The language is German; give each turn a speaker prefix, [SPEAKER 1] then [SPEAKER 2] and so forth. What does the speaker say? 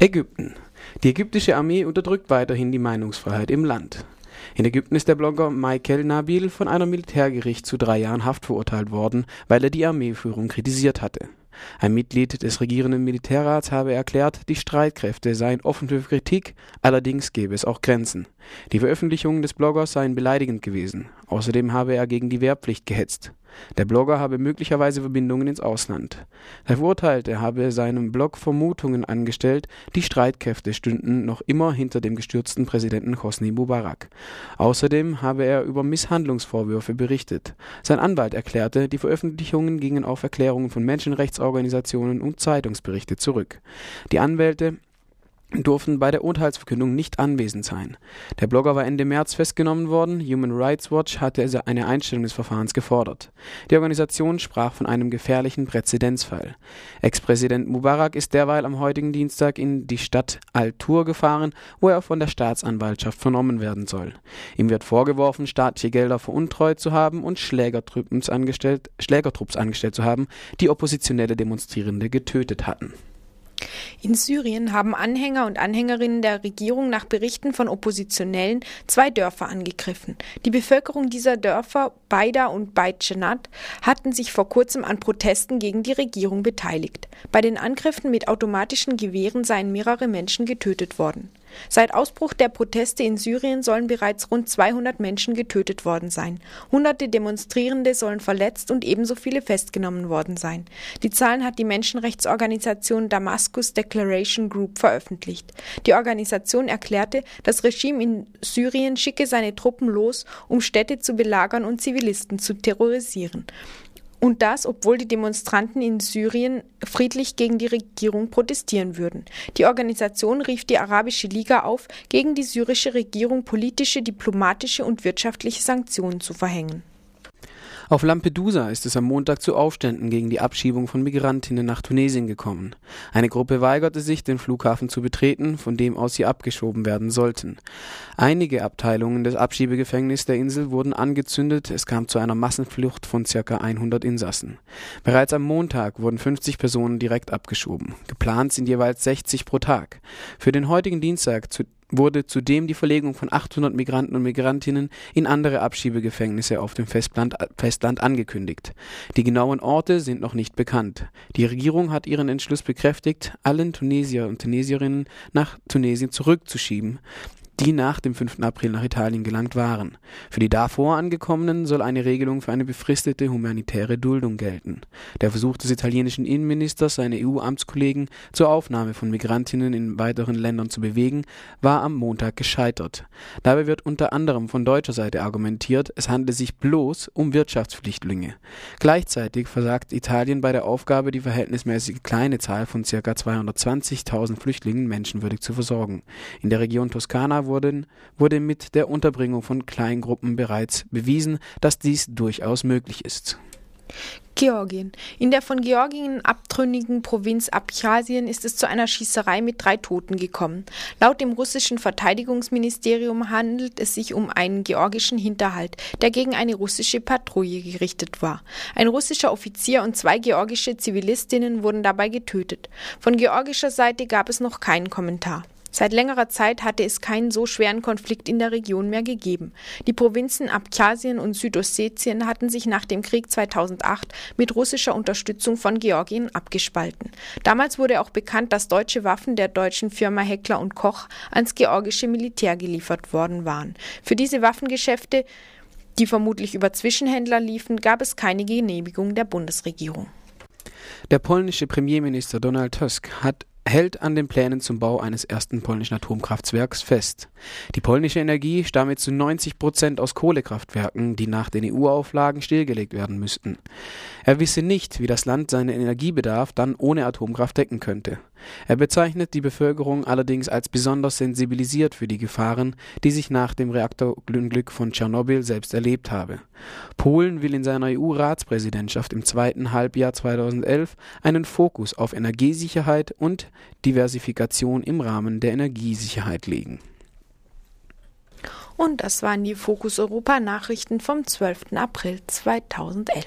[SPEAKER 1] Ägypten. Die ägyptische Armee unterdrückt weiterhin die Meinungsfreiheit im Land. In Ägypten ist der Blogger Michael Nabil von einem Militärgericht zu drei Jahren Haft verurteilt worden, weil er die Armeeführung kritisiert hatte. Ein Mitglied des regierenden Militärrats habe erklärt, die Streitkräfte seien offen für Kritik, allerdings gebe es auch Grenzen. Die Veröffentlichungen des Bloggers seien beleidigend gewesen. Außerdem habe er gegen die Wehrpflicht gehetzt. Der Blogger habe möglicherweise Verbindungen ins Ausland. Der Verurteilte habe seinem Blog Vermutungen angestellt, die Streitkräfte stünden noch immer hinter dem gestürzten Präsidenten Hosni Mubarak. Außerdem habe er über Misshandlungsvorwürfe berichtet. Sein Anwalt erklärte, die Veröffentlichungen gingen auf Erklärungen von Menschenrechtsorganisationen und Zeitungsberichte zurück. Die Anwälte durften bei der Urteilsverkündung nicht anwesend sein. Der Blogger war Ende März festgenommen worden. Human Rights Watch hatte eine Einstellung des Verfahrens gefordert. Die Organisation sprach von einem gefährlichen Präzedenzfall. Ex-Präsident Mubarak ist derweil am heutigen Dienstag in die Stadt Al-Tur gefahren, wo er von der Staatsanwaltschaft vernommen werden soll. Ihm wird vorgeworfen, staatliche Gelder veruntreut zu haben und Schlägertrupps angestellt, Schlägertrupps angestellt zu haben, die oppositionelle Demonstrierende getötet hatten.
[SPEAKER 2] In Syrien haben Anhänger und Anhängerinnen der Regierung nach Berichten von Oppositionellen zwei Dörfer angegriffen. Die Bevölkerung dieser Dörfer, Baida und Beit Jannat, hatten sich vor kurzem an Protesten gegen die Regierung beteiligt. Bei den Angriffen mit automatischen Gewehren seien mehrere Menschen getötet worden. Seit Ausbruch der Proteste in Syrien sollen bereits rund 200 Menschen getötet worden sein. Hunderte Demonstrierende sollen verletzt und ebenso viele festgenommen worden sein. Die Zahlen hat die Menschenrechtsorganisation Damascus Declaration Group veröffentlicht. Die Organisation erklärte, das Regime in Syrien schicke seine Truppen los, um Städte zu belagern und Zivilisten zu terrorisieren. Und das, obwohl die Demonstranten in Syrien friedlich gegen die Regierung protestieren würden. Die Organisation rief die Arabische Liga auf, gegen die syrische Regierung politische, diplomatische und wirtschaftliche Sanktionen zu verhängen.
[SPEAKER 1] Auf Lampedusa ist es am Montag zu Aufständen gegen die Abschiebung von Migrantinnen nach Tunesien gekommen. Eine Gruppe weigerte sich, den Flughafen zu betreten, von dem aus sie abgeschoben werden sollten. Einige Abteilungen des Abschiebegefängnisses der Insel wurden angezündet, es kam zu einer Massenflucht von ca. 100 Insassen. Bereits am Montag wurden 50 Personen direkt abgeschoben. Geplant sind jeweils 60 pro Tag. Für den heutigen Dienstag, wurde zudem die Verlegung von 800 Migranten und Migrantinnen in andere Abschiebegefängnisse auf dem Festland, Festland angekündigt. Die genauen Orte sind noch nicht bekannt. Die Regierung hat ihren Entschluss bekräftigt, allen Tunesier und Tunesierinnen nach Tunesien zurückzuschieben die nach dem 5. April nach Italien gelangt waren. Für die davor angekommenen soll eine Regelung für eine befristete humanitäre Duldung gelten. Der Versuch des italienischen Innenministers, seine EU-Amtskollegen zur Aufnahme von Migrantinnen in weiteren Ländern zu bewegen, war am Montag gescheitert. Dabei wird unter anderem von deutscher Seite argumentiert, es handle sich bloß um Wirtschaftsflüchtlinge. Gleichzeitig versagt Italien bei der Aufgabe, die verhältnismäßig kleine Zahl von ca. 220.000 Flüchtlingen menschenwürdig zu versorgen. In der Region Toskana wurden, wurde mit der Unterbringung von Kleingruppen bereits bewiesen, dass dies durchaus möglich ist.
[SPEAKER 2] Georgien. In der von Georgien abtrünnigen Provinz Abchasien ist es zu einer Schießerei mit drei Toten gekommen. Laut dem russischen Verteidigungsministerium handelt es sich um einen georgischen Hinterhalt, der gegen eine russische Patrouille gerichtet war. Ein russischer Offizier und zwei georgische Zivilistinnen wurden dabei getötet. Von georgischer Seite gab es noch keinen Kommentar. Seit längerer Zeit hatte es keinen so schweren Konflikt in der Region mehr gegeben. Die Provinzen Abchasien und Südossetien hatten sich nach dem Krieg 2008 mit russischer Unterstützung von Georgien abgespalten. Damals wurde auch bekannt, dass deutsche Waffen der deutschen Firma Heckler und Koch ans georgische Militär geliefert worden waren. Für diese Waffengeschäfte die vermutlich über Zwischenhändler liefen, gab es keine Genehmigung der Bundesregierung.
[SPEAKER 1] Der polnische Premierminister Donald Tusk hat hält an den Plänen zum Bau eines ersten polnischen Atomkraftwerks fest. Die polnische Energie stamme zu 90 Prozent aus Kohlekraftwerken, die nach den EU-Auflagen stillgelegt werden müssten. Er wisse nicht, wie das Land seinen Energiebedarf dann ohne Atomkraft decken könnte. Er bezeichnet die Bevölkerung allerdings als besonders sensibilisiert für die Gefahren, die sich nach dem Reaktorunglück von Tschernobyl selbst erlebt habe. Polen will in seiner EU-Ratspräsidentschaft im zweiten Halbjahr 2011 einen Fokus auf Energiesicherheit und Diversifikation im Rahmen der Energiesicherheit legen.
[SPEAKER 2] Und das waren die Fokus Europa Nachrichten vom 12. April 2011.